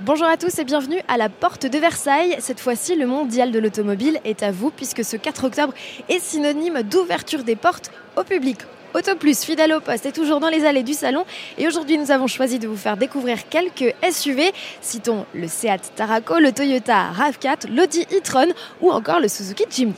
Bonjour à tous et bienvenue à la porte de Versailles. Cette fois-ci, le mondial de l'automobile est à vous puisque ce 4 octobre est synonyme d'ouverture des portes au public. Autoplus, fidèle au poste, est toujours dans les allées du salon et aujourd'hui nous avons choisi de vous faire découvrir quelques SUV. Citons le Seat Tarraco, le Toyota RAV4, l'Audi e-tron ou encore le Suzuki Jimny.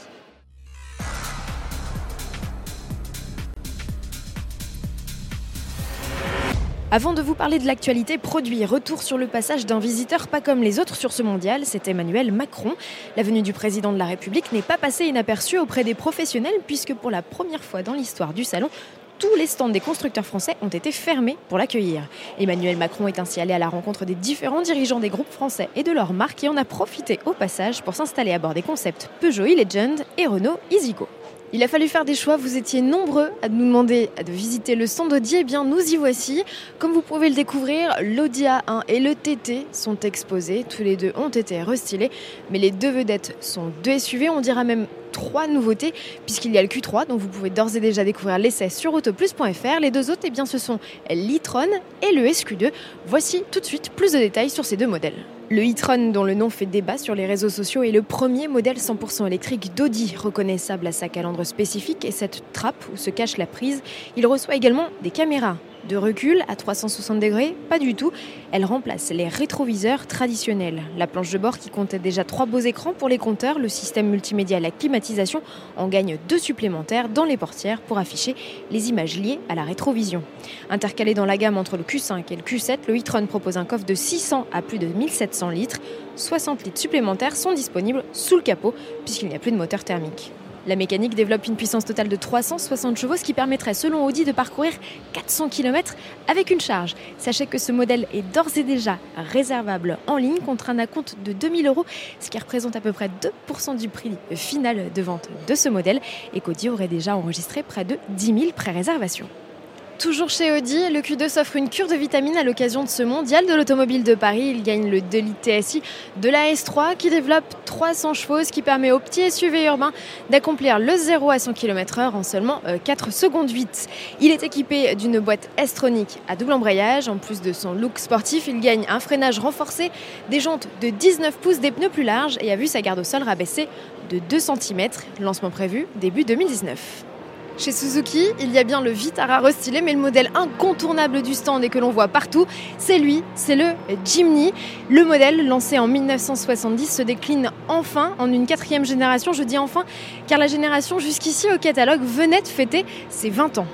Avant de vous parler de l'actualité produit, retour sur le passage d'un visiteur pas comme les autres sur ce mondial, c'est Emmanuel Macron. La venue du président de la République n'est pas passée inaperçue auprès des professionnels puisque pour la première fois dans l'histoire du salon, tous les stands des constructeurs français ont été fermés pour l'accueillir. Emmanuel Macron est ainsi allé à la rencontre des différents dirigeants des groupes français et de leurs marques et en a profité au passage pour s'installer à bord des concepts Peugeot e-Legend et Renault EasyGo. Il a fallu faire des choix, vous étiez nombreux à nous demander de visiter le stand Audi, et eh bien nous y voici. Comme vous pouvez le découvrir, l'Audi A1 et le TT sont exposés, tous les deux ont été restylés, mais les deux vedettes sont deux SUV, on dira même trois nouveautés, puisqu'il y a le Q3, dont vous pouvez d'ores et déjà découvrir l'essai sur autoplus.fr. Les deux autres, eh bien, ce sont l'e-tron et le SQ2. Voici tout de suite plus de détails sur ces deux modèles. Le e-tron, dont le nom fait débat sur les réseaux sociaux, est le premier modèle 100% électrique d'Audi, reconnaissable à sa calandre spécifique et cette trappe où se cache la prise. Il reçoit également des caméras de recul à 360 degrés, pas du tout. Elle remplace les rétroviseurs traditionnels. La planche de bord qui comptait déjà trois beaux écrans pour les compteurs, le système multimédia et la climatisation en gagne deux supplémentaires dans les portières pour afficher les images liées à la rétrovision. Intercalé dans la gamme entre le Q5 et le Q7, le e-tron propose un coffre de 600 à plus de 1700 litres. 60 litres supplémentaires sont disponibles sous le capot puisqu'il n'y a plus de moteur thermique. La mécanique développe une puissance totale de 360 chevaux, ce qui permettrait, selon Audi, de parcourir 400 km avec une charge. Sachez que ce modèle est d'ores et déjà réservable en ligne contre un acompte de 2000 euros, ce qui représente à peu près 2% du prix final de vente de ce modèle, et qu'Audi aurait déjà enregistré près de 10 000 pré-réservations. Toujours chez Audi, le Q2 s'offre une cure de vitamines à l'occasion de ce mondial de l'automobile de Paris. Il gagne le 2 litres TSI de la S3 qui développe 300 chevaux, ce qui permet au petit SUV urbain d'accomplir le 0 à 100 km/h en seulement 4 euh, secondes 8. Il est équipé d'une boîte S-tronique à double embrayage. En plus de son look sportif, il gagne un freinage renforcé, des jantes de 19 pouces, des pneus plus larges et a vu sa garde au sol rabaisser de 2 cm. Lancement prévu début 2019. Chez Suzuki, il y a bien le Vitara restylé, mais le modèle incontournable du stand et que l'on voit partout, c'est lui, c'est le Jimny. Le modèle, lancé en 1970, se décline enfin en une quatrième génération. Je dis enfin, car la génération jusqu'ici au catalogue venait de fêter ses 20 ans.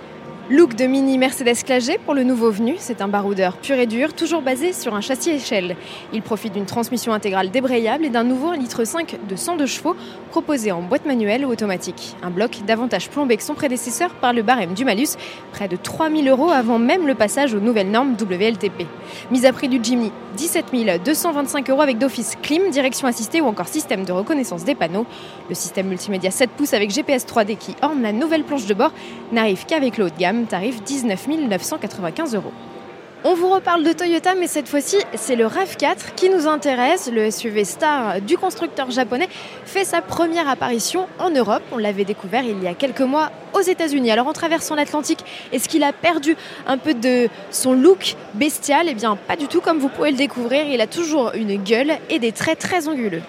Look de mini Mercedes Clagé pour le nouveau venu, c'est un baroudeur pur et dur, toujours basé sur un châssis échelle. Il profite d'une transmission intégrale débrayable et d'un nouveau 1,5 litre de 102 chevaux proposé en boîte manuelle ou automatique. Un bloc davantage plombé que son prédécesseur par le barème du malus, près de 3000 euros avant même le passage aux nouvelles normes WLTP. Mise à prix du Jimny, 17 225 euros avec d'office clim, direction assistée ou encore système de reconnaissance des panneaux. Le système multimédia 7 pouces avec GPS 3D qui orne la nouvelle planche de bord n'arrive qu'avec le haut de gamme tarif 19 995 euros. On vous reparle de Toyota, mais cette fois-ci, c'est le RAV4 qui nous intéresse. Le SUV star du constructeur japonais fait sa première apparition en Europe. On l'avait découvert il y a quelques mois aux États-Unis. Alors en traversant l'Atlantique, est-ce qu'il a perdu un peu de son look bestial? Eh bien, pas du tout. Comme vous pouvez le découvrir, il a toujours une gueule et des traits très anguleux.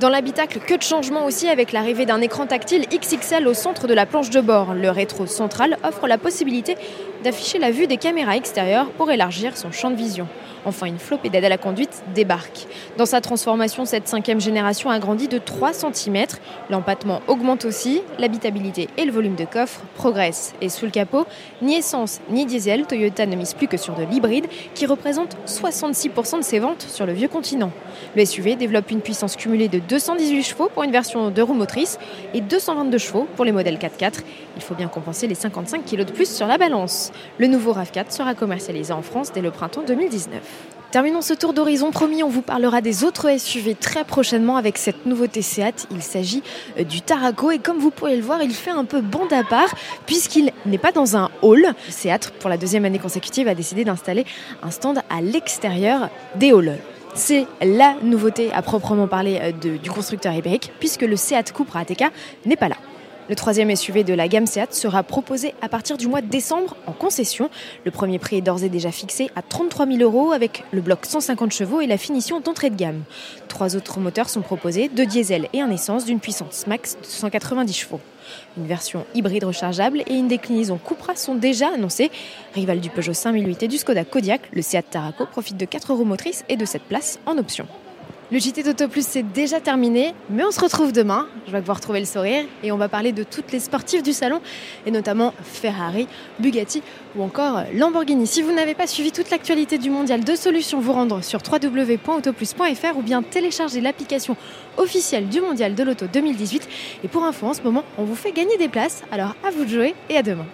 Dans l'habitacle, que de changements aussi avec l'arrivée d'un écran tactile XXL au centre de la planche de bord. Le rétro central offre la possibilité d'afficher la vue des caméras extérieures pour élargir son champ de vision. Enfin, une flopée d'aide à la conduite débarque. Dans sa transformation, cette cinquième génération a grandi de 3 cm. L'empattement augmente aussi, l'habitabilité et le volume de coffre progressent. Et sous le capot, ni essence ni diesel, Toyota ne mise plus que sur de l'hybride qui représente 66% de ses ventes sur le vieux continent. Le SUV développe une puissance cumulée de 218 chevaux pour une version de roue motrice et 222 chevaux pour les modèles 4x4. Il faut bien compenser les 55 kg de plus sur la balance. Le nouveau RAV4 sera commercialisé en France dès le printemps 2019. Terminons ce tour d'horizon. Promis, on vous parlera des autres SUV très prochainement avec cette nouveauté Seat. Il s'agit euh, du Tarraco et comme vous pouvez le voir, il fait un peu bande à part puisqu'il n'est pas dans un hall. Seat, pour la deuxième année consécutive, a décidé d'installer un stand à l'extérieur des halls. C'est la nouveauté à proprement parler euh, du constructeur ibérique puisque le Seat Cupra ATK n'est pas là. Le troisième SUV de la gamme Seat sera proposé à partir du mois de décembre en concession. Le premier prix est d'ores et déjà fixé à 33 000 euros avec le bloc 150 chevaux et la finition d'entrée de gamme. Trois autres moteurs sont proposés, deux diesel et un essence d'une puissance max de 190 chevaux. Une version hybride rechargeable et une déclinaison Cupra sont déjà annoncées. Rival du Peugeot 5008 et du Skoda Kodiaq, le Seat Tarraco profite de 4 roues motrices et de cette place en option. Le JT d'Auto Plus c'est déjà terminé, mais on se retrouve demain. Je vais pouvoir trouver le sourire et on va parler de toutes les sportives du salon et notamment Ferrari, Bugatti ou encore Lamborghini. Si vous n'avez pas suivi toute l'actualité du mondial de solutions, vous rendre sur www.autoplus.fr ou bien télécharger l'application officielle du mondial de l'auto 2018. Et pour info, en ce moment, on vous fait gagner des places. Alors à vous de jouer et à demain.